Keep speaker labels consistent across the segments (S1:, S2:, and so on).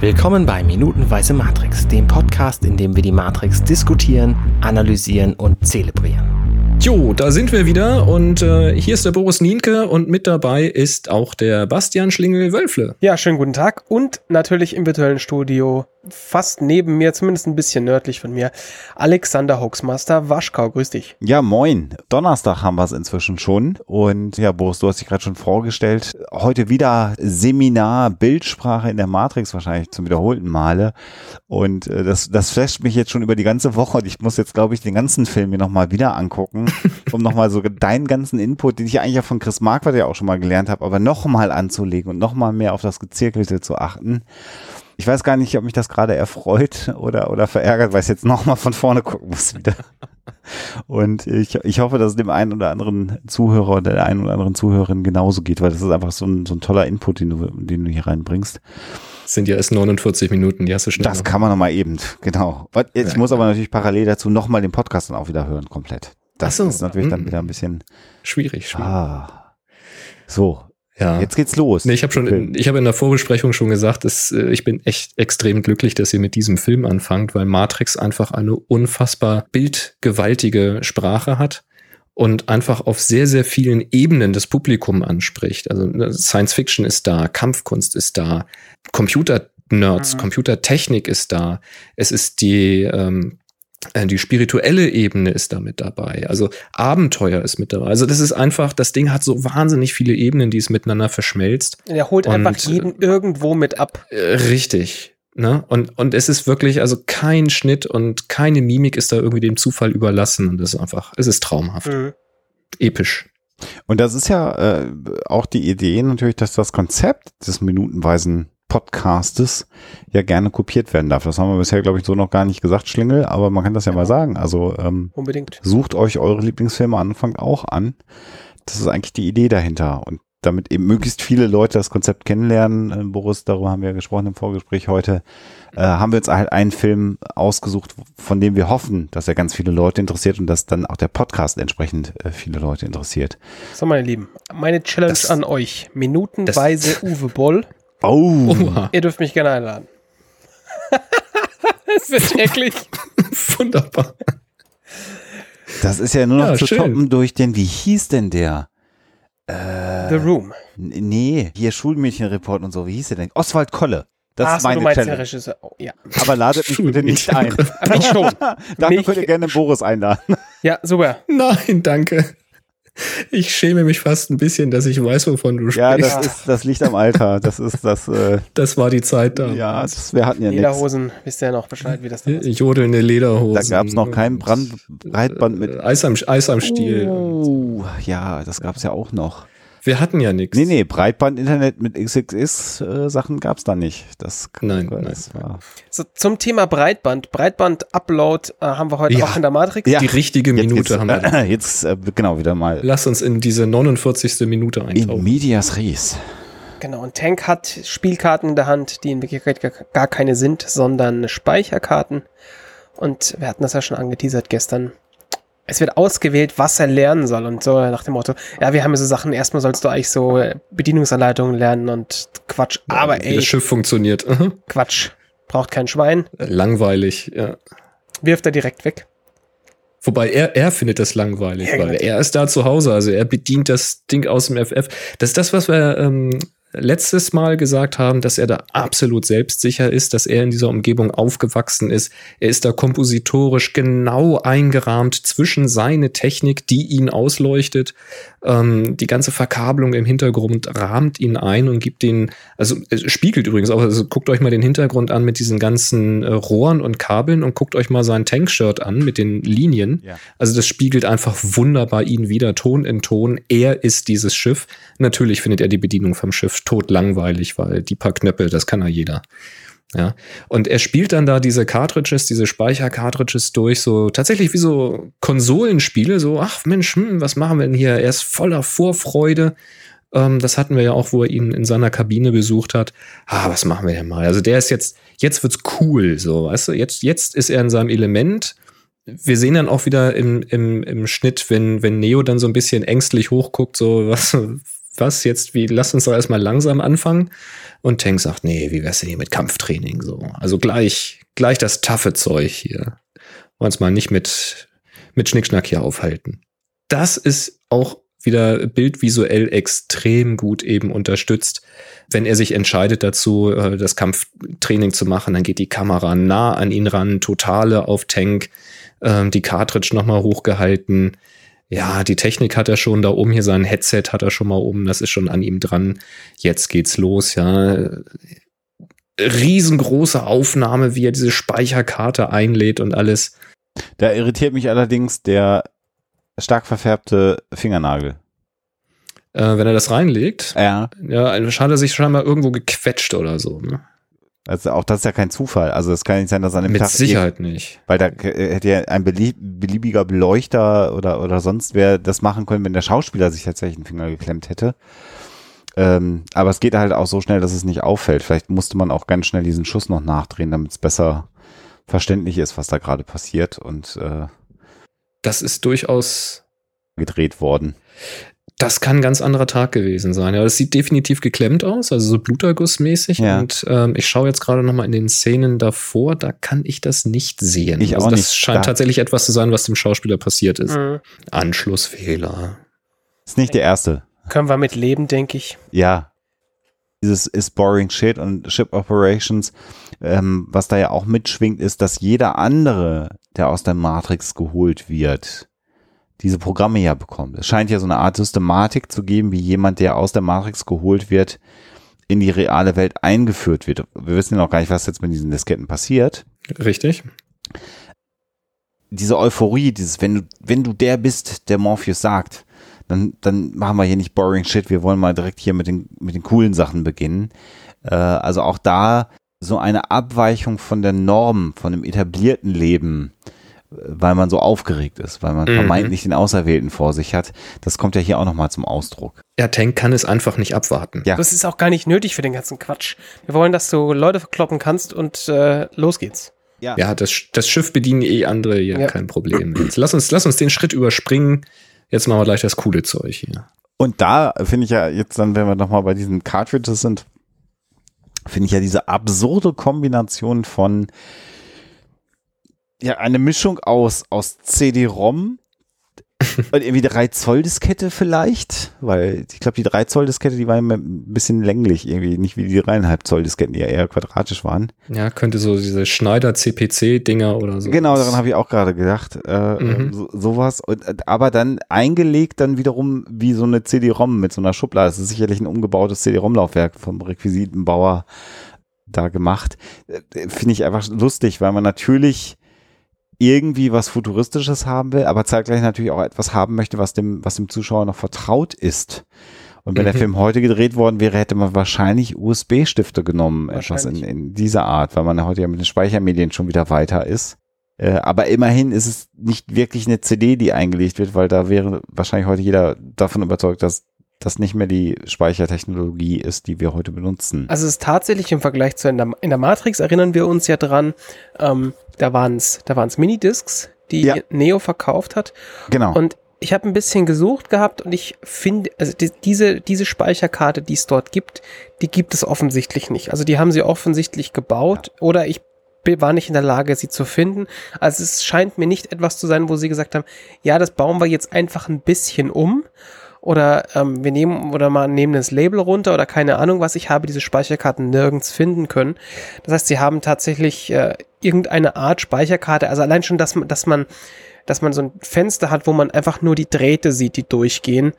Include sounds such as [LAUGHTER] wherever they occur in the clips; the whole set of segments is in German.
S1: Willkommen bei Minutenweise Matrix, dem Podcast, in dem wir die Matrix diskutieren, analysieren und zelebrieren.
S2: Jo, da sind wir wieder und äh, hier ist der Boris Nienke und mit dabei ist auch der Bastian Schlingel-Wölfle.
S3: Ja, schönen guten Tag und natürlich im virtuellen Studio, fast neben mir, zumindest ein bisschen nördlich von mir, Alexander Hoaxmaster Waschkau, grüß dich.
S4: Ja, moin. Donnerstag haben wir es inzwischen schon und ja, Boris, du hast dich gerade schon vorgestellt. Heute wieder Seminar Bildsprache in der Matrix wahrscheinlich zum wiederholten Male und äh, das, das flasht mich jetzt schon über die ganze Woche und ich muss jetzt, glaube ich, den ganzen Film mir nochmal wieder angucken [LAUGHS] um nochmal so deinen ganzen Input, den ich eigentlich ja von Chris Marquardt ja auch schon mal gelernt habe, aber nochmal anzulegen und nochmal mehr auf das Gezirkelte zu achten. Ich weiß gar nicht, ob mich das gerade erfreut oder, oder verärgert, weil ich jetzt nochmal von vorne gucken muss wieder. Und ich, ich hoffe, dass es dem einen oder anderen Zuhörer oder der einen oder anderen Zuhörerin genauso geht, weil das ist einfach so ein, so ein toller Input, den du, den du hier reinbringst.
S2: sind ja erst 49 Minuten, die hast du schnell.
S4: Das kann man nochmal eben, genau. Ich muss aber natürlich parallel dazu nochmal den Podcast dann auch wieder hören, komplett. Das so. ist natürlich dann hm. wieder ein bisschen
S2: schwierig. schwierig.
S4: Ah. So. Ja. Jetzt geht's los.
S2: Nee, ich habe schon, in, ich habe in der Vorbesprechung schon gesagt, dass, äh, ich bin echt extrem glücklich, dass ihr mit diesem Film anfangt, weil Matrix einfach eine unfassbar bildgewaltige Sprache hat und einfach auf sehr, sehr vielen Ebenen das Publikum anspricht. Also ne, Science Fiction ist da, Kampfkunst ist da, Computer-Nerds, mhm. Computertechnik ist da. Es ist die ähm, äh, die spirituelle Ebene ist da mit dabei. Also Abenteuer ist mit dabei. Also das ist einfach, das Ding hat so wahnsinnig viele Ebenen, die es miteinander verschmelzt.
S3: Er holt und, einfach jeden irgendwo mit ab.
S2: Äh, richtig. Ne? Und, und es ist wirklich, also kein Schnitt und keine Mimik ist da irgendwie dem Zufall überlassen. Und das ist einfach, es ist traumhaft. Mhm. Episch.
S4: Und das ist ja äh, auch die Idee natürlich, dass das Konzept des minutenweisen Podcastes ja gerne kopiert werden darf. Das haben wir bisher, glaube ich, so noch gar nicht gesagt, Schlingel, aber man kann das ja, ja. mal sagen. Also ähm,
S3: unbedingt.
S4: Sucht euch eure Lieblingsfilme an Anfang auch an. Das ist eigentlich die Idee dahinter. Und damit eben möglichst viele Leute das Konzept kennenlernen, äh, Boris, darüber haben wir gesprochen im Vorgespräch heute, äh, haben wir uns halt einen Film ausgesucht, von dem wir hoffen, dass er ganz viele Leute interessiert und dass dann auch der Podcast entsprechend äh, viele Leute interessiert.
S3: So, meine Lieben, meine Challenge das, an euch. Minutenweise Uwe Boll.
S4: Oh.
S3: Oha. Ihr dürft mich gerne einladen. [LAUGHS] Es wird schrecklich.
S2: Wunderbar.
S4: Das ist ja nur noch ja, zu schön. toppen durch den, wie hieß denn der?
S3: Äh, The Room.
S4: Nee, hier Schulmädchenreport und so. Wie hieß der denn? Oswald Kolle. Das
S3: Ach,
S4: ist meine
S3: du meinst
S4: Challenge.
S3: Der Regisseur. Oh, ja.
S4: Aber ladet mich bitte nicht ein.
S3: mich schon. [LAUGHS]
S4: Dafür mich. könnt ihr gerne Boris einladen.
S3: Ja, super.
S2: Nein, danke. Ich schäme mich fast ein bisschen, dass ich weiß, wovon du sprichst.
S4: Ja, das, ist, das liegt am Alter. Das ist das. Äh,
S2: das war die Zeit da.
S4: Ja, das, wir hatten ja
S3: Lederhosen, nix. wisst ihr ja noch Bescheid, wie das
S2: da ist. Jodelnde Lederhosen.
S4: Da gab es noch keinen Brand, Breitband mit.
S2: Eis am, Eis am Stiel.
S4: Oh, ja, das gab es ja auch noch.
S2: Wir hatten ja nichts.
S4: Nee, nee, Breitband-Internet mit XXX-Sachen äh, gab es da nicht. Das,
S2: nein, das
S3: nein. War. So, zum Thema Breitband. Breitband-Upload äh, haben wir heute ja. auch in der Matrix.
S2: Ja. Die richtige Minute
S4: jetzt,
S2: haben wir.
S4: Äh, [LAUGHS] jetzt, äh, genau, wieder mal.
S2: Lass uns in diese 49. Minute eintauchen.
S4: In Medias Res.
S3: Genau, und Tank hat Spielkarten in der Hand, die in Wirklichkeit gar keine sind, sondern Speicherkarten. Und wir hatten das ja schon angeteasert gestern es wird ausgewählt, was er lernen soll und so nach dem Motto, ja, wir haben ja so Sachen, erstmal sollst du eigentlich so äh, Bedienungsanleitungen lernen und Quatsch, aber ey.
S2: Das Schiff funktioniert.
S3: Quatsch, braucht kein Schwein.
S2: Langweilig, ja.
S3: Wirft er direkt weg.
S2: Wobei er, er findet das langweilig, ja, weil genau. er ist da zu Hause, also er bedient das Ding aus dem FF. Das ist das, was wir ähm, letztes Mal gesagt haben, dass er da absolut selbstsicher ist, dass er in dieser Umgebung aufgewachsen ist. Er ist da kompositorisch genau eingerahmt zwischen seine Technik, die ihn ausleuchtet. Ähm, die ganze Verkabelung im Hintergrund rahmt ihn ein und gibt ihn, also spiegelt übrigens auch, also guckt euch mal den Hintergrund an mit diesen ganzen äh, Rohren und Kabeln und guckt euch mal sein Tankshirt an mit den Linien. Ja. Also das spiegelt einfach wunderbar ihn wieder, Ton in Ton. Er ist dieses Schiff. Natürlich findet er die Bedienung vom Schiff tot langweilig, weil die paar Knöpfe, das kann ja jeder. Ja, und er spielt dann da diese Cartridges, diese Speicher-Cartridges durch, so tatsächlich wie so Konsolenspiele, so, ach Mensch, hm, was machen wir denn hier? Er ist voller Vorfreude. Ähm, das hatten wir ja auch, wo er ihn in seiner Kabine besucht hat. Ah, was machen wir denn mal? Also der ist jetzt, jetzt wird's cool, so, weißt du, jetzt, jetzt ist er in seinem Element. Wir sehen dann auch wieder im, im, im Schnitt, wenn, wenn Neo dann so ein bisschen ängstlich hochguckt, so, was, was jetzt, wie, lass uns doch erstmal langsam anfangen. Und Tank sagt, nee, wie wär's denn hier mit Kampftraining so? Also gleich, gleich das taffe Zeug hier. Wollen mal nicht mit, mit Schnickschnack hier aufhalten. Das ist auch wieder bildvisuell extrem gut eben unterstützt. Wenn er sich entscheidet dazu, äh, das Kampftraining zu machen, dann geht die Kamera nah an ihn ran, totale auf Tank, ähm, die Cartridge nochmal hochgehalten. Ja, die Technik hat er schon da oben, hier sein Headset hat er schon mal oben, das ist schon an ihm dran. Jetzt geht's los, ja. Riesengroße Aufnahme, wie er diese Speicherkarte einlädt und alles.
S4: Da irritiert mich allerdings der stark verfärbte Fingernagel.
S2: Äh, wenn er das reinlegt,
S4: Ja.
S2: ja, hat er sich scheinbar irgendwo gequetscht oder so. Ne?
S4: Also auch das ist ja kein Zufall. Also es kann nicht sein, dass an dem
S2: Mit
S4: Tag
S2: Sicherheit nicht.
S4: weil da äh, hätte ja ein belie- beliebiger Beleuchter oder, oder sonst wer das machen können, wenn der Schauspieler sich tatsächlich einen Finger geklemmt hätte. Ähm, aber es geht halt auch so schnell, dass es nicht auffällt. Vielleicht musste man auch ganz schnell diesen Schuss noch nachdrehen, damit es besser verständlich ist, was da gerade passiert und äh,
S2: Das ist durchaus,
S4: gedreht worden.
S2: Das kann ein ganz anderer Tag gewesen sein. Ja, das sieht definitiv geklemmt aus, also so Blutergussmäßig.
S4: Ja.
S2: Und ähm, ich schaue jetzt gerade noch mal in den Szenen davor, da kann ich das nicht sehen.
S4: Ich
S2: also
S4: auch
S2: das
S4: nicht.
S2: scheint
S4: Da-
S2: tatsächlich etwas zu sein, was dem Schauspieler passiert ist.
S3: Mhm.
S2: Anschlussfehler.
S4: Ist nicht der erste.
S3: Können wir mit leben, denke ich.
S4: Ja. Dieses ist boring shit und Ship Operations, ähm, was da ja auch mitschwingt, ist, dass jeder andere, der aus der Matrix geholt wird, diese Programme ja bekommt. Es scheint ja so eine Art Systematik zu geben, wie jemand, der aus der Matrix geholt wird, in die reale Welt eingeführt wird. Wir wissen ja noch gar nicht, was jetzt mit diesen Disketten passiert.
S2: Richtig?
S4: diese Euphorie, dieses, wenn du, wenn du der bist, der Morpheus sagt, dann, dann machen wir hier nicht boring shit, wir wollen mal direkt hier mit den, mit den coolen Sachen beginnen. Äh, also auch da so eine Abweichung von der Norm, von dem etablierten Leben, weil man so aufgeregt ist, weil man
S2: Mhm.
S4: vermeintlich den Auserwählten vor sich hat, das kommt ja hier auch nochmal zum Ausdruck.
S2: Ja, Tank kann es einfach nicht abwarten.
S4: Ja.
S3: Das ist auch gar nicht nötig für den ganzen Quatsch. Wir wollen, dass du Leute verkloppen kannst und äh, los geht's.
S2: Ja, das, das Schiff bedienen eh andere, ja,
S3: Ja.
S2: kein Problem. Jetzt lass uns, lass uns den Schritt überspringen. Jetzt machen wir gleich das coole Zeug hier.
S4: Und da finde ich ja jetzt dann, wenn wir nochmal bei diesen Cartridges sind, finde ich ja diese absurde Kombination von ja, eine Mischung aus, aus CD-ROM [LAUGHS] und irgendwie 3 Zoll Diskette vielleicht, weil ich glaube, die 3 Zoll Diskette, die war immer ein bisschen länglich irgendwie, nicht wie die 3,5 Zoll Disketten, die ja eher quadratisch waren.
S2: Ja, könnte so diese Schneider CPC-Dinger oder so.
S4: Genau, daran habe ich auch gerade gedacht. Äh,
S2: Mhm.
S4: so, sowas. Und, äh, aber dann eingelegt dann wiederum wie so eine CD-ROM mit so einer Schublade. Das ist sicherlich ein umgebautes CD-ROM-Laufwerk vom Requisitenbauer da gemacht. Äh, Finde ich einfach lustig, weil man natürlich irgendwie was Futuristisches haben will, aber zeitgleich natürlich auch etwas haben möchte, was dem, was dem Zuschauer noch vertraut ist. Und wenn der
S2: Mhm.
S4: Film heute gedreht worden wäre, hätte man wahrscheinlich USB-Stifte genommen, etwas in, in dieser Art, weil man heute ja mit den Speichermedien schon wieder weiter ist. Äh, aber immerhin ist es nicht wirklich eine CD, die eingelegt wird, weil da wäre wahrscheinlich heute jeder davon überzeugt, dass das nicht mehr die Speichertechnologie ist, die wir heute benutzen.
S3: Also es ist tatsächlich im Vergleich zu in der, in der Matrix, erinnern wir uns ja dran, ähm, da waren es da waren's Minidiscs, die
S4: Ja.
S3: Neo verkauft hat.
S4: genau.
S3: Und ich habe ein bisschen gesucht gehabt und ich finde, also die, diese, diese Speicherkarte, die es dort gibt, die gibt es offensichtlich nicht. Also die haben sie offensichtlich gebaut oder ich war nicht in der Lage, sie zu finden. Also es scheint mir nicht etwas zu sein, wo sie gesagt haben, ja, das bauen wir jetzt einfach ein bisschen um. Oder ähm, wir nehmen oder mal nehmen das Label runter oder keine Ahnung was. Ich habe diese Speicherkarten nirgends finden können. Das heißt, sie haben tatsächlich äh, irgendeine Art Speicherkarte. Also allein schon, dass man, dass man, dass man so ein Fenster hat, wo man einfach nur die Drähte sieht, die durchgehen.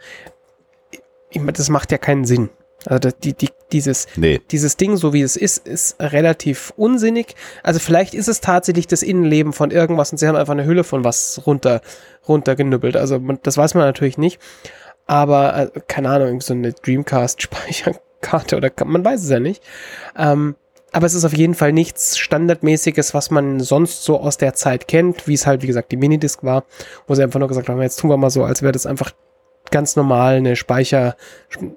S3: Ich meine, das macht ja keinen Sinn. Also die, die, dieses,
S4: nee.
S3: dieses Ding, so wie es ist, ist relativ unsinnig. Also vielleicht ist es tatsächlich das Innenleben von irgendwas und sie haben einfach eine Hülle von was runter, runtergenüppelt. Also man, das weiß man natürlich nicht. Aber, äh, keine Ahnung, so eine Dreamcast-Speicherkarte [LAUGHS] oder man weiß es ja nicht. Ähm, aber es ist auf jeden Fall nichts Standardmäßiges, was man sonst so aus der Zeit kennt, wie es halt, wie gesagt, die Minidisc war, wo sie einfach nur gesagt haben, jetzt tun wir mal so, als wäre das einfach ganz normal eine Speicher,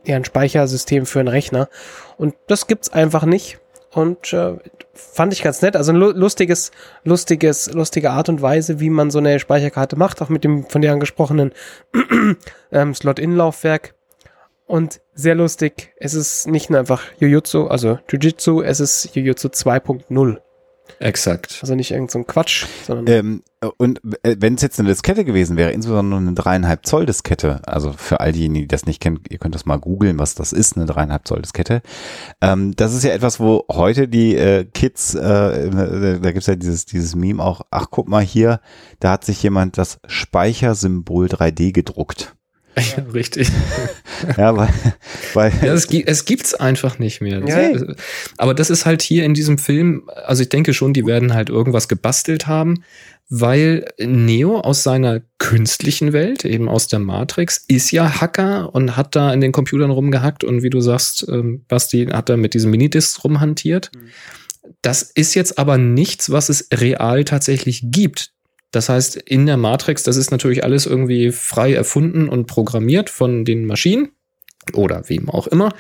S3: ja, ein Speichersystem für einen Rechner. Und das gibt's einfach nicht. Und äh, fand ich ganz nett. Also ein lu- lustiges, lustiges, lustige Art und Weise, wie man so eine Speicherkarte macht, auch mit dem von dir angesprochenen [CLEARS THROAT] ähm, Slot-In-Laufwerk. Und sehr lustig, es ist nicht nur einfach Jujutsu, also Jujitsu, es ist Jujutsu 2.0.
S2: Exakt.
S3: Also nicht irgend so ein Quatsch, sondern
S4: Ähm, und äh, wenn es jetzt eine Diskette gewesen wäre, insbesondere eine dreieinhalb Zoll Diskette, also für all diejenigen, die das nicht kennen, ihr könnt das mal googeln, was das ist, eine dreieinhalb Zoll Diskette. Ähm, das ist ja etwas, wo heute die äh, Kids, äh, da, da gibt's ja dieses, dieses Meme auch, ach guck mal hier, da hat sich jemand das Speichersymbol 3D gedruckt.
S2: Ja, [LAUGHS] richtig.
S4: Ja, weil, weil
S2: Ja, es, es gibt's einfach nicht mehr.
S3: Ja.
S2: Aber das ist halt hier in diesem Film, also ich denke schon, die werden halt irgendwas gebastelt haben, weil Neo aus seiner künstlichen Welt, eben aus der Matrix, ist ja Hacker und hat da in den Computern rumgehackt und wie du sagst, ähm, Basti, hat da mit diesen Minidiscs rumhantiert. Das ist jetzt aber nichts, was es real tatsächlich gibt. Das heißt, in der Matrix, das ist natürlich alles irgendwie frei erfunden und programmiert von den Maschinen oder wem auch immer.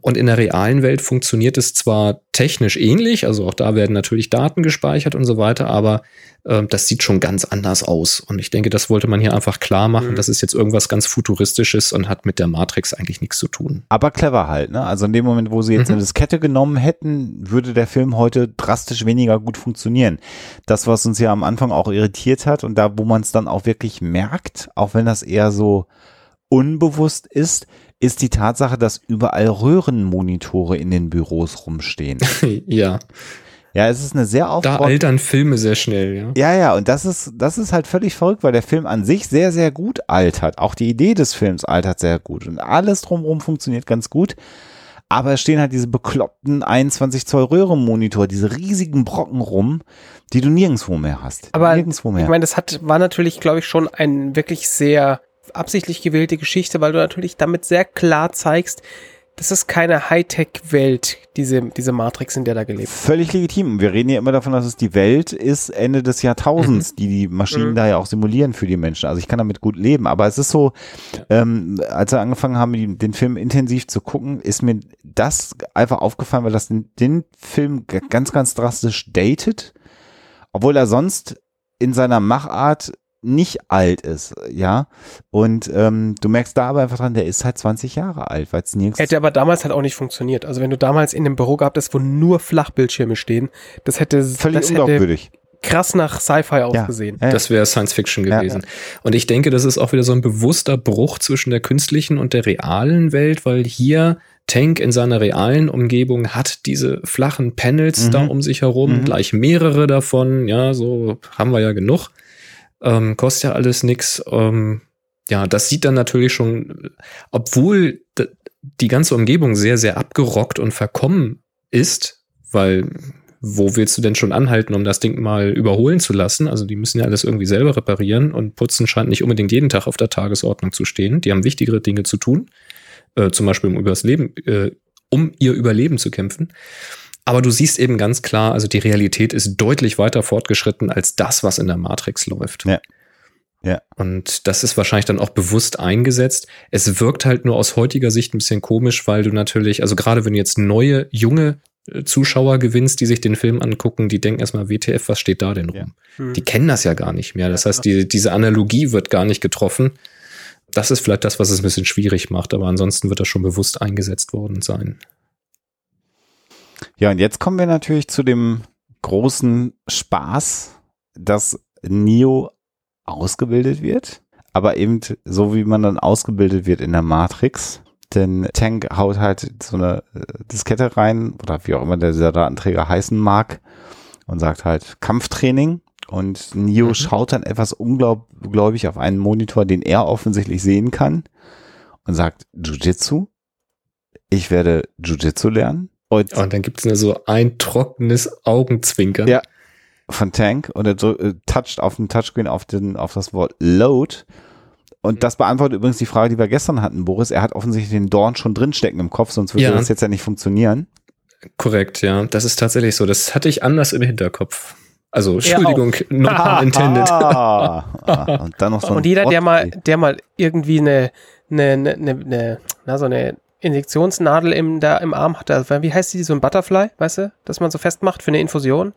S2: Und in der realen Welt funktioniert es zwar technisch ähnlich, also auch da werden natürlich Daten gespeichert und so weiter, aber äh, das sieht schon ganz anders aus. Und ich denke, das wollte man hier einfach klar machen.
S3: Mhm.
S2: Das ist jetzt irgendwas ganz Futuristisches und hat mit der Matrix eigentlich nichts zu tun.
S4: Aber clever halt, ne? Also in dem Moment, wo sie jetzt
S2: Mhm.
S4: eine Diskette genommen hätten, würde der Film heute drastisch weniger gut funktionieren. Das, was uns ja am Anfang auch irritiert hat und da, wo man es dann auch wirklich merkt, auch wenn das eher so unbewusst ist, ist die Tatsache, dass überall Röhrenmonitore in den Büros rumstehen. [LAUGHS]
S2: ja,
S4: Ja, es ist eine sehr
S2: da
S4: aufgeräumte
S2: altern Filme sehr schnell, ja.
S4: ja, ja, und das ist, das ist halt völlig verrückt, weil der Film an sich sehr, sehr gut altert. Auch die Idee des Films altert sehr gut und alles drumherum funktioniert ganz gut. Aber es stehen halt diese bekloppten 21 Zoll Röhrenmonitor, diese riesigen Brocken rum, die du nirgendwo mehr hast.
S3: Aber
S4: nirgendwo mehr.
S3: ich meine, das hat, war natürlich, glaube ich, schon eine wirklich sehr absichtlich gewählte Geschichte, weil du natürlich damit sehr klar zeigst, das ist keine Hightech-Welt, diese, diese Matrix, in der da gelebt wird.
S4: Völlig legitim. Wir reden ja immer davon, dass es die Welt ist Ende des Jahrtausends, die die Maschinen
S3: Mhm.
S4: da ja auch simulieren für die Menschen. Also ich kann damit gut leben. Aber es ist so, ähm, als wir angefangen haben, den Film intensiv zu gucken, ist mir das einfach aufgefallen, weil das den, den Film ganz, ganz drastisch datet, obwohl er sonst in seiner Machart nicht alt ist, ja. Und ähm, du merkst da aber einfach dran, der ist halt 20 Jahre alt, weil es nirgends
S3: Hätte aber damals halt auch nicht funktioniert. Also wenn du damals in einem Büro gehabt hast, wo nur Flachbildschirme stehen, das hätte,
S4: völlig
S3: das hätte
S4: unglaubwürdig.
S3: krass nach Sci-Fi ausgesehen.
S4: Ja, ja.
S2: Das wäre Science Fiction
S4: Ja,
S2: gewesen. Und ich denke, das ist auch wieder so ein bewusster Bruch zwischen der künstlichen und der realen Welt, weil hier Tank in seiner realen Umgebung hat diese flachen Panels
S4: Mhm.
S2: da um sich herum,
S4: Mhm.
S2: gleich mehrere davon, ja, so haben wir ja genug. Ähm, kostet ja alles nix. Ähm, ja, das sieht dann natürlich schon, obwohl die ganze Umgebung sehr, sehr abgerockt und verkommen ist, weil wo willst du denn schon anhalten, um das Ding mal überholen zu lassen? Also die müssen ja alles irgendwie selber reparieren und putzen scheint nicht unbedingt jeden Tag auf der Tagesordnung zu stehen. Die haben wichtigere Dinge zu tun, äh, zum Beispiel um übers Leben, äh, um ihr Überleben zu kämpfen. Aber du siehst eben ganz klar, also die Realität ist deutlich weiter fortgeschritten als das, was in der Matrix läuft.
S4: Ja. Ja.
S2: Und das ist wahrscheinlich dann auch bewusst eingesetzt. Es wirkt halt nur aus heutiger Sicht ein bisschen komisch, weil du natürlich, also gerade wenn du jetzt neue, junge äh, Zuschauer gewinnst, die sich den Film angucken, die denken erstmal, WTF, was steht da denn rum?
S4: Ja.
S3: Hm.
S2: Die kennen das ja gar nicht mehr. Das heißt, die, diese Analogie wird gar nicht getroffen. Das ist vielleicht das, was es ein bisschen schwierig macht, aber ansonsten wird das schon bewusst eingesetzt worden sein.
S4: Ja, und jetzt kommen wir natürlich zu dem großen Spaß, dass Neo ausgebildet wird, aber eben so wie man dann ausgebildet wird in der Matrix. Denn Tank haut halt so eine äh, Diskette rein oder wie auch immer der dieser Datenträger heißen mag und sagt halt Kampftraining. Und Neo
S2: Mhm.
S4: schaut dann etwas ungläubig auf einen Monitor, den er offensichtlich sehen kann und sagt Jiu-Jitsu. Ich werde Jiu-Jitsu lernen. Und
S2: Und dann gibt es so ein trockenes Augenzwinkern.
S4: Ja. von Tank und er äh, toucht auf den Touchscreen auf, den, auf das Wort Load. Und das beantwortet übrigens die Frage, die wir gestern hatten, Boris. Er hat offensichtlich den Dorn schon drinstecken im Kopf, sonst würde
S2: Ja.
S4: das jetzt ja nicht funktionieren.
S2: Korrekt, ja. Das ist tatsächlich so. Das hatte ich anders im Hinterkopf. Also, Entschuldigung, [LAUGHS] not pun intended.
S4: Ah, ah, [LAUGHS] und dann noch so ein
S3: Und jeder, der mal, der mal irgendwie eine, eine, eine, eine, eine na, so eine Injektionsnadel im, da im Arm hat, also, wie heißt die, so ein Butterfly, weißt du, dass man so festmacht für eine Infusion,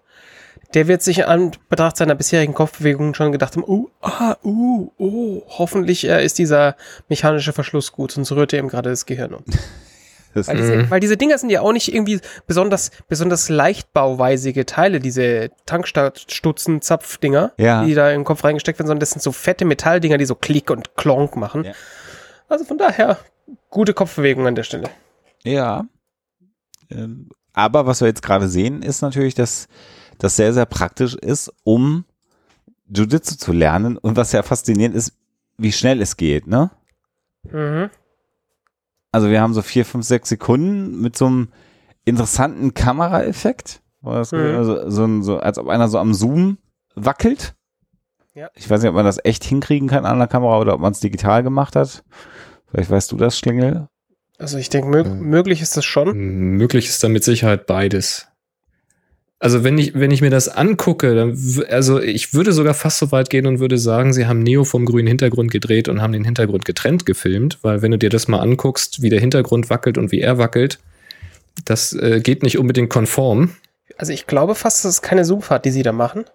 S3: Der wird sich an Betracht seiner bisherigen Kopfbewegungen schon gedacht haben, uh, ah, uh, oh, hoffentlich äh, ist dieser mechanische Verschluss gut, sonst rührt er ihm gerade das Gehirn um. [LAUGHS] Weil diese, weil diese Dinger sind ja auch nicht irgendwie besonders, besonders leichtbauweisige Teile, diese Tankstutzen, Zapfdinger,
S4: Ja.
S3: die da im Kopf reingesteckt werden, sondern das sind so fette Metalldinger, die so Klick und Klonk machen.
S4: Ja.
S3: Also von daher, gute Kopfbewegung an der Stelle.
S4: Ja. Ähm, Aber was wir jetzt gerade sehen, ist natürlich, dass das sehr, sehr praktisch ist, um Jiu-Jitsu zu lernen. Und was ja faszinierend ist, wie schnell es geht, ne?
S3: Mhm.
S4: Also wir haben so vier, fünf, sechs Sekunden mit so einem interessanten Kameraeffekt.
S3: Mhm.
S4: Also so, ein- so, als ob einer so am Zoom wackelt.
S3: Ja.
S4: Ich weiß nicht, ob man das echt hinkriegen kann an der Kamera oder ob man es digital gemacht hat. Vielleicht weißt du das, Schlingel.
S3: Also ich denke, mög
S2: Mhm.
S3: möglich ist das schon.
S2: Möglich ist da mit Sicherheit beides. Also wenn ich, wenn ich mir das angucke, dann, also ich würde sogar fast so weit gehen und würde sagen, sie haben Neo vom grünen Hintergrund gedreht und haben den Hintergrund getrennt gefilmt, weil wenn du dir das mal anguckst, wie der Hintergrund wackelt und wie er wackelt, das äh, geht nicht unbedingt konform.
S3: Also ich glaube fast, das ist keine Zoomfahrt, die sie da machen,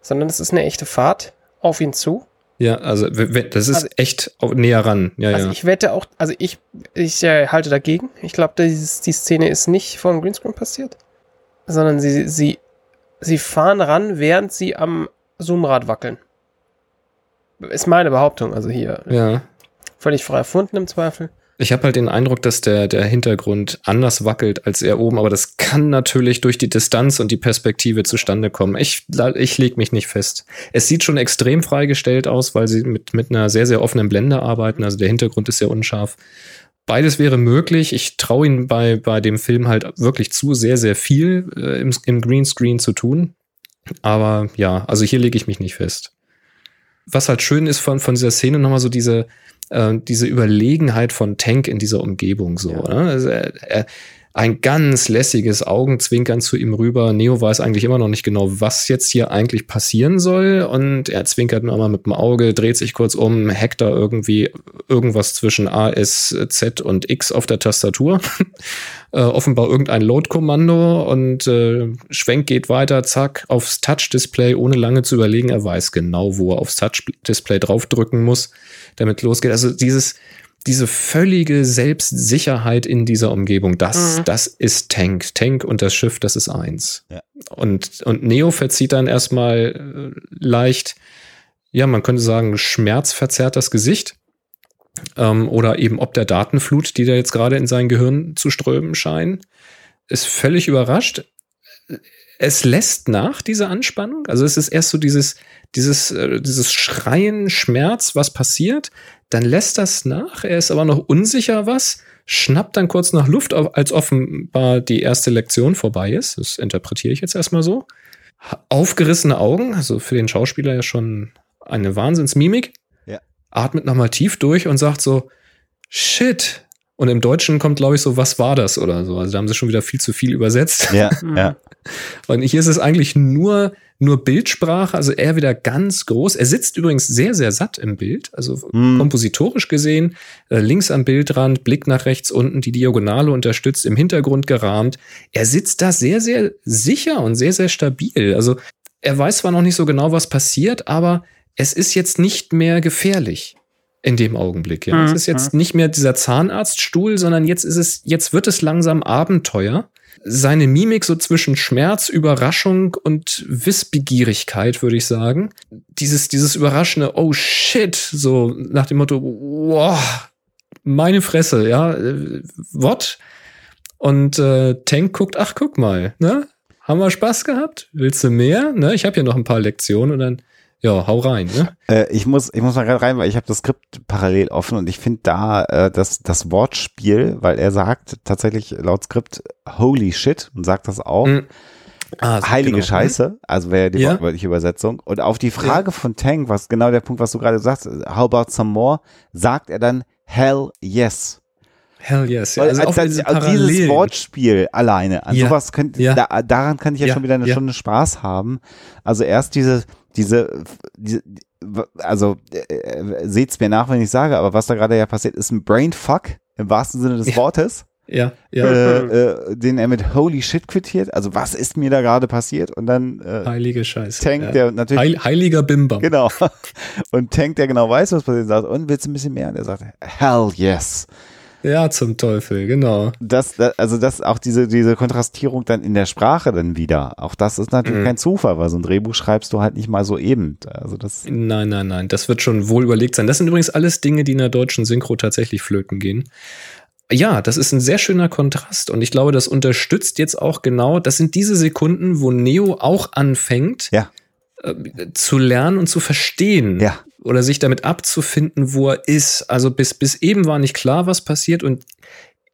S3: sondern es ist eine echte Fahrt auf ihn zu.
S2: Ja, also das ist
S3: Also-
S2: echt näher ran. Ja,
S3: also
S2: ja.
S3: ich wette auch, also ich, ich äh, halte dagegen. Ich glaube, die Szene ist nicht vor dem Greenscreen passiert, sondern sie, sie, sie fahren ran, während sie am Zoomrad wackeln. Ist meine Behauptung, also hier
S2: ja.
S3: völlig frei erfunden im Zweifel.
S2: Ich habe halt den Eindruck, dass der, der Hintergrund anders wackelt als er oben, aber das kann natürlich durch die Distanz und die Perspektive zustande kommen. Ich, ich lege mich nicht fest. Es sieht schon extrem freigestellt aus, weil sie mit, mit einer sehr, sehr offenen Blende arbeiten. Also der Hintergrund ist sehr unscharf. Beides wäre möglich. Ich traue ihnen bei, bei dem Film halt wirklich zu, sehr, sehr viel äh, im, im Greenscreen zu tun. Aber ja, also hier lege ich mich nicht fest. Was halt schön ist von, von dieser Szene nochmal so diese, äh, diese Überlegenheit von Tank in dieser Umgebung so.
S4: Ja.
S2: Ne? Also er, er, ein ganz lässiges Augenzwinkern zu ihm rüber. Neo weiß eigentlich immer noch nicht genau, was jetzt hier eigentlich passieren soll. Und er zwinkert nur mal mit dem Auge, dreht sich kurz um, hackt da irgendwie irgendwas zwischen A, S, Z und X auf der Tastatur. [LAUGHS] äh, offenbar irgendein Load-Kommando und äh, Schwenk geht weiter, zack, aufs Touch-Display, ohne lange zu überlegen. Er weiß genau, wo er aufs Touch-Display draufdrücken muss, damit losgeht. Also dieses, diese völlige Selbstsicherheit in dieser Umgebung, das,
S3: Mhm.
S2: das ist Tank. Tank und das Schiff, das ist eins.
S4: Ja.
S2: Und, und Neo verzieht dann erstmal äh, leicht, ja, man könnte sagen, schmerzverzerrt das Gesicht. Ähm, oder eben ob der Datenflut, die da jetzt gerade in sein Gehirn zu strömen scheinen, ist völlig überrascht. Es lässt nach, diese Anspannung. Also es ist erst so dieses, dieses, äh, dieses Schreien, Schmerz, was passiert. Dann lässt das nach. Er ist aber noch unsicher, was. Schnappt dann kurz nach Luft, als offenbar die erste Lektion vorbei ist. Das interpretiere ich jetzt erstmal so. Aufgerissene Augen, also für den Schauspieler ja schon eine Wahnsinnsmimik.
S4: Ja.
S2: Atmet nochmal tief durch und sagt so, shit. Und im Deutschen kommt, glaube ich, so, was war das oder so. Also da haben sie schon wieder viel zu viel übersetzt.
S4: Ja, [LAUGHS] ja.
S2: Und hier ist es eigentlich nur, nur Bildsprache, also er wieder ganz groß. Er sitzt übrigens sehr, sehr satt im Bild, also
S4: Mhm.
S2: kompositorisch gesehen, äh, links am Bildrand, Blick nach rechts unten, die Diagonale unterstützt, im Hintergrund gerahmt. Er sitzt da sehr, sehr sicher und sehr, sehr stabil. Also er weiß zwar noch nicht so genau, was passiert, aber es ist jetzt nicht mehr gefährlich in dem Augenblick. Ja.
S3: Mhm.
S2: Es ist jetzt nicht mehr dieser Zahnarztstuhl, sondern jetzt ist es, jetzt wird es langsam Abenteuer. Seine Mimik so zwischen Schmerz, Überraschung und Wissbegierigkeit, würde ich sagen. Dieses, dieses überraschende, oh shit, so nach dem Motto, wow, meine Fresse, ja, äh, what? Und äh, Tank guckt, ach, guck mal, ne? Haben wir Spaß gehabt? Willst du mehr? Ne? Ich habe hier noch ein paar Lektionen und dann, ja, hau rein, ne?
S4: Äh, ich muss, ich muss mal gerade rein, weil ich habe das Skript parallel offen und ich finde da äh, das, das Wortspiel, weil er sagt tatsächlich laut Skript Holy Shit und sagt das auch.
S2: Mhm. Ah,
S4: Heilige
S2: genau.
S4: Scheiße, also wäre die
S2: Ja.
S4: wortwörtliche Übersetzung. Und auf die Frage von Tank, was genau der Punkt, was du gerade sagst, how about some more, sagt er dann Hell yes.
S2: Hell yes. Ja, also diese
S4: also dieses. Wortspiel alleine, an
S2: Ja.
S4: sowas könnte,
S2: Ja.
S4: da, daran kann ich ja, schon wieder eine. Stunde Spaß haben. Also erst diese, diese, diese also äh, seht's mir nach, wenn ich sage, aber was da gerade ja passiert, ist ein Brainfuck im wahrsten Sinne des. Wortes. [LAUGHS]
S2: Ja, ja.
S4: Äh, äh, den er mit Holy Shit quittiert. Also was ist mir da gerade passiert? Und dann äh,
S2: Heilige Scheiße.
S4: Tank,
S2: ja.
S4: der natürlich
S2: Heil, heiliger Bimbam.
S4: Genau. [LAUGHS] Und Tank, der genau weiß, was passiert, sagt, und willst du ein bisschen mehr? Und er sagt, hell yes.
S2: Ja, zum Teufel, genau.
S4: Das, das, also das, auch diese, diese Kontrastierung dann in der Sprache dann wieder. Auch das ist natürlich
S2: Mhm.
S4: kein Zufall, weil so ein Drehbuch schreibst du halt nicht mal so eben. Also das,
S2: Nein, nein, nein. Das wird schon wohl überlegt sein. Das sind übrigens alles Dinge, die in der deutschen Synchro tatsächlich flöten gehen. Ja, das ist ein sehr schöner Kontrast und ich glaube, das unterstützt jetzt auch genau, das sind diese Sekunden, wo Neo auch anfängt
S4: Ja.
S2: äh, zu lernen und zu verstehen
S4: ja.
S2: Oder sich damit abzufinden, wo er ist. Also bis, bis eben war nicht klar, was passiert und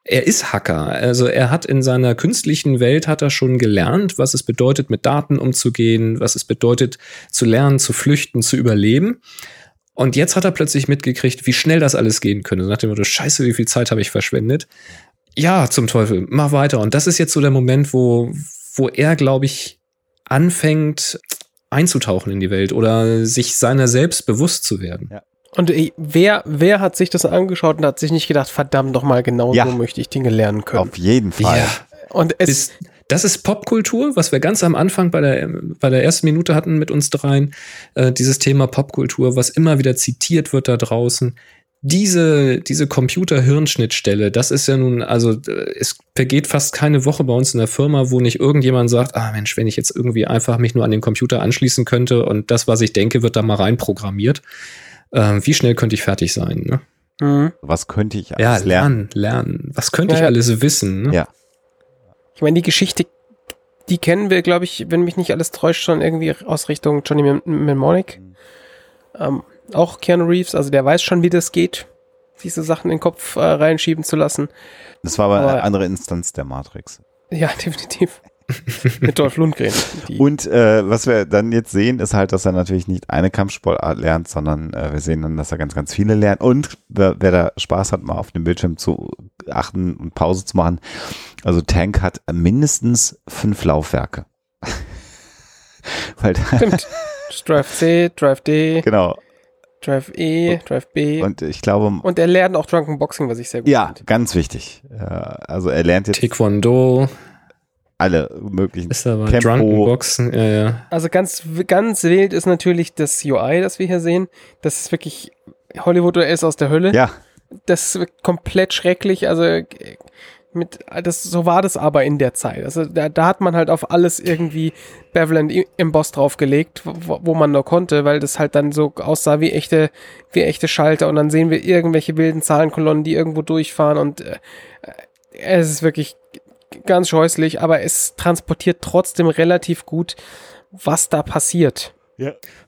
S2: er ist Hacker. Also er hat in seiner künstlichen Welt hat er schon gelernt, was es bedeutet, mit Daten umzugehen, was es bedeutet, zu lernen, zu flüchten, zu überleben. Und jetzt hat er plötzlich mitgekriegt, wie schnell das alles gehen könnte. Nach dem Motto, scheiße, wie viel Zeit habe ich verschwendet. Ja, zum Teufel, mach weiter. Und das ist jetzt so der Moment, wo, wo er, glaube ich, anfängt einzutauchen in die Welt oder sich seiner selbst bewusst zu werden.
S3: Und ey, wer, wer hat sich das angeschaut und hat sich nicht gedacht, verdammt doch mal, genau
S4: Ja.
S3: so möchte ich Dinge lernen können.
S4: auf jeden Fall.
S3: Und es,
S2: Ist, das ist Popkultur, was wir ganz am Anfang bei der, bei der ersten Minute hatten mit uns dreien. Äh, dieses Thema Popkultur, was immer wieder zitiert wird da draußen. Diese, diese Computer-Hirnschnittstelle, das ist ja nun, also es vergeht fast keine Woche bei uns in der Firma, wo nicht irgendjemand sagt, ah Mensch, wenn ich jetzt irgendwie einfach mich nur an den Computer anschließen könnte und das, was ich denke, wird da mal rein programmiert. Äh, wie schnell könnte ich fertig sein? Ne?
S3: Mhm.
S4: Was könnte ich
S2: Ja,
S4: alles lernen?
S2: lernen, lernen. Was könnte
S3: Ja,
S2: ich
S3: ja.
S2: alles wissen? Ne?
S4: Ja.
S3: ich meine, die Geschichte, die kennen wir, glaube ich, wenn mich nicht alles täuscht, schon irgendwie aus Richtung Johnny Mnem- Mnemonic. Ähm, auch Keanu Reeves, also der weiß schon, wie das geht, diese Sachen in den Kopf äh, reinschieben zu lassen.
S4: Das war aber eine
S3: Aber-
S4: andere Instanz der Matrix.
S3: Ja, [LAUGHS] definitiv. Mit Dolph Lundgren.
S4: Und äh, was wir dann jetzt sehen, ist halt, dass er natürlich nicht eine Kampfsportart lernt, sondern äh, wir sehen dann, dass er ganz, ganz viele lernt. Und wer, wer da Spaß hat, mal auf dem Bildschirm zu achten und Pause zu machen. Also Tank hat mindestens fünf Laufwerke. [LAUGHS] Weil
S3: stimmt. Drive C, Drive D,
S4: genau.
S3: Drive E, Drive B. Und,
S4: Und ich glaube,
S3: er lernt auch Drunken Boxing, was ich sehr gut
S4: ja,
S3: finde.
S4: ganz wichtig. Äh, also er lernt jetzt
S2: Taekwondo,
S4: alle möglichen.
S2: ist aber
S4: Tempo.
S2: Drunken Boxen, ja, ja.
S3: Also ganz, ganz wild ist natürlich das UI, das wir hier sehen. Das ist wirklich Hollywood ist aus der Hölle.
S4: Ja,
S3: Das ist komplett schrecklich. Also äh, mit, das, so war das aber in der Zeit. Also da, da hat man halt auf alles irgendwie Beveland im Boss draufgelegt, wo, wo man nur konnte, weil das halt dann so aussah wie echte, wie echte Schalter und dann sehen wir irgendwelche wilden Zahlenkolonnen, die irgendwo durchfahren und äh, es ist wirklich ganz scheußlich, aber es transportiert trotzdem relativ gut, was da passiert.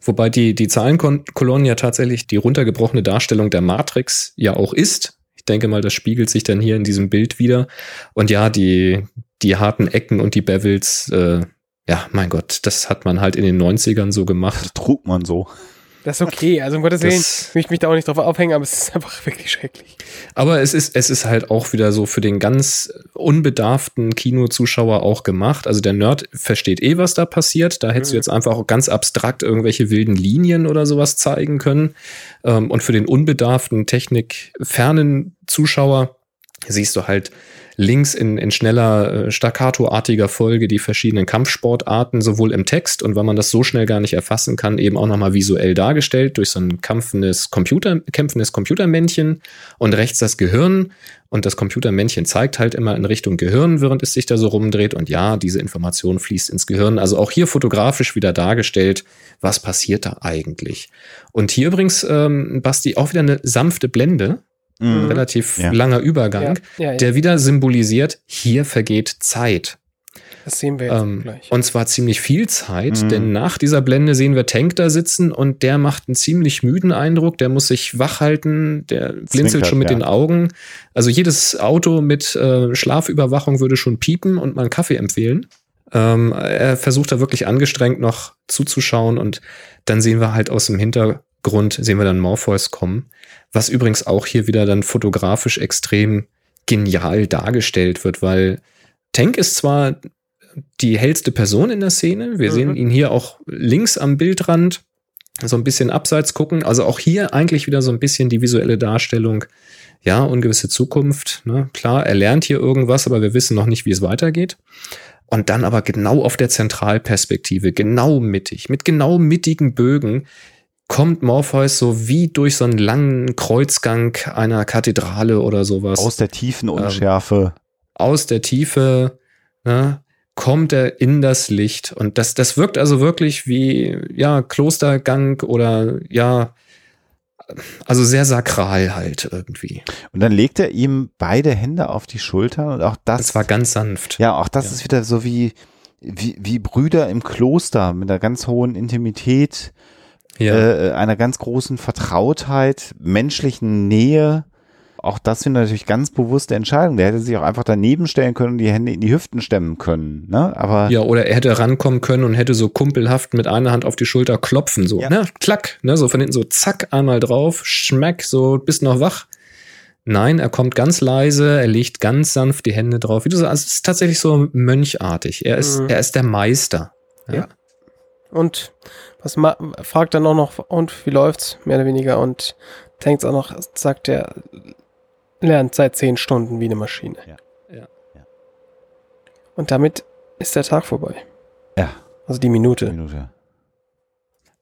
S2: Wobei die, die Zahlenkolonnen ja tatsächlich die runtergebrochene Darstellung der Matrix ja auch ist. Ich denke mal, das spiegelt sich dann hier in diesem Bild wieder. Und ja, die, die harten Ecken und die Bevels, äh, ja, mein Gott, das hat man halt in den 90ern so gemacht.
S4: trug man so.
S3: Das ist okay, also um Gottes Willen, möchte ich mich da auch nicht drauf aufhängen, aber es ist [LAUGHS] einfach wirklich schrecklich.
S2: Aber es ist, es ist halt auch wieder so für den ganz unbedarften Kinozuschauer auch gemacht. Also der Nerd versteht eh, was da passiert. Da hättest du jetzt einfach auch ganz abstrakt irgendwelche wilden Linien oder sowas zeigen können. Ähm, Und für den unbedarften, technikfernen Zuschauer siehst du halt links in, in schneller, äh, staccatoartiger Folge die verschiedenen Kampfsportarten, sowohl im Text und weil man das so schnell gar nicht erfassen kann, eben auch nochmal visuell dargestellt durch so ein kampfendes Computer, kämpfendes Computermännchen und rechts das Gehirn. Und das Computermännchen zeigt halt immer in Richtung Gehirn, während es sich da so rumdreht. Und ja, diese Information fließt ins Gehirn. Also auch hier fotografisch wieder dargestellt, was passiert da eigentlich. Und hier übrigens, ähm, Basti, auch wieder eine sanfte Blende,
S4: Mhm.
S2: relativ
S4: Ja.
S2: langer Übergang,
S3: Ja, ja, ja.
S2: der wieder symbolisiert, hier vergeht Zeit.
S3: Das sehen wir jetzt
S2: Ähm,
S3: gleich.
S2: und zwar ziemlich viel Zeit,
S4: Mhm.
S2: denn nach dieser Blende sehen wir Tank da sitzen und der macht einen ziemlich müden Eindruck. Der muss sich wach halten, der blinzelt
S4: Zwinkert,
S2: schon mit
S4: ja.
S2: den Augen. Also jedes Auto mit äh, Schlafüberwachung würde schon piepen und mal einen Kaffee empfehlen. Ähm, er versucht da wirklich angestrengt noch zuzuschauen und dann sehen wir halt aus dem Hintergrund, sehen wir dann Morpheus kommen, was übrigens auch hier wieder dann fotografisch extrem genial dargestellt wird, weil Tank ist zwar die hellste Person in der Szene, wir
S3: Mhm.
S2: sehen ihn hier auch links am Bildrand, so ein bisschen abseits gucken. Also auch hier eigentlich wieder so ein bisschen die visuelle Darstellung. Ja, ungewisse Zukunft. Ne? Klar, er lernt hier irgendwas, aber wir wissen noch nicht, wie es weitergeht. Und dann aber genau auf der Zentralperspektive, genau mittig, mit genau mittigen Bögen, kommt Morpheus so wie durch so einen langen Kreuzgang einer Kathedrale oder sowas.
S4: Aus der tiefen ähm, Unschärfe. Ähm,
S2: aus der Tiefe ne, kommt er in das Licht. Und das, das wirkt also wirklich wie, ja, Klostergang oder ja, also sehr sakral halt irgendwie.
S4: Und dann legt er ihm beide Hände auf die Schulter und auch das.
S2: Das war ganz sanft.
S4: Ja, auch das ja. ist wieder so wie, wie, wie Brüder im Kloster mit einer ganz hohen Intimität, ja. äh, einer ganz großen Vertrautheit, menschlichen Nähe auch das sind natürlich ganz bewusste Entscheidungen. Der hätte sich auch einfach daneben stellen können und die Hände in die Hüften stemmen können. Ne? Aber
S2: ja, oder er hätte rankommen können und hätte so kumpelhaft mit einer Hand auf die Schulter klopfen, so, ja. ne? Klack, ne? So von hinten so zack, einmal drauf, schmeck, so bist noch wach. Nein, er kommt ganz leise, er legt ganz sanft die Hände drauf. Wie du sagst, es ist tatsächlich so mönchartig. Er ist, mhm. er ist der Meister.
S3: Ja. ja. Und was fragt dann auch noch, und wie läuft's? Mehr oder weniger. Und denkt auch noch, sagt er, lernt seit zehn Stunden wie eine Maschine. Ja. ja. Und damit ist der Tag vorbei.
S4: Ja.
S3: Also die Minute. Die Minute.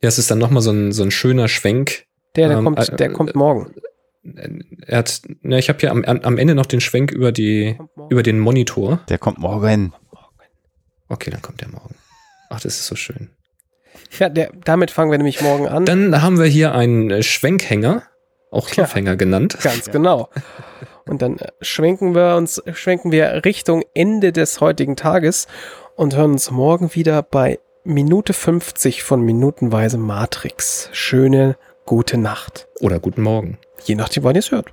S2: Ja, es ist dann nochmal so ein, so ein schöner Schwenk.
S3: Der, der, ähm, kommt, äh, der kommt morgen.
S2: Er hat, na, ich habe hier am, am Ende noch den Schwenk über die, über den Monitor.
S4: Der kommt morgen.
S2: Okay, dann kommt der morgen. Ach, das ist so schön.
S3: Ja, der, damit fangen wir nämlich morgen an.
S2: Dann haben wir hier einen Schwenkhänger auch Cliffhanger ja, genannt.
S3: Ganz genau. Und dann äh, schwenken wir uns, schwenken wir Richtung Ende des heutigen Tages und hören uns morgen wieder bei Minute 50 von Minutenweise Matrix. Schöne, gute Nacht.
S2: Oder guten Morgen.
S3: Je nachdem, wann ihr es hört.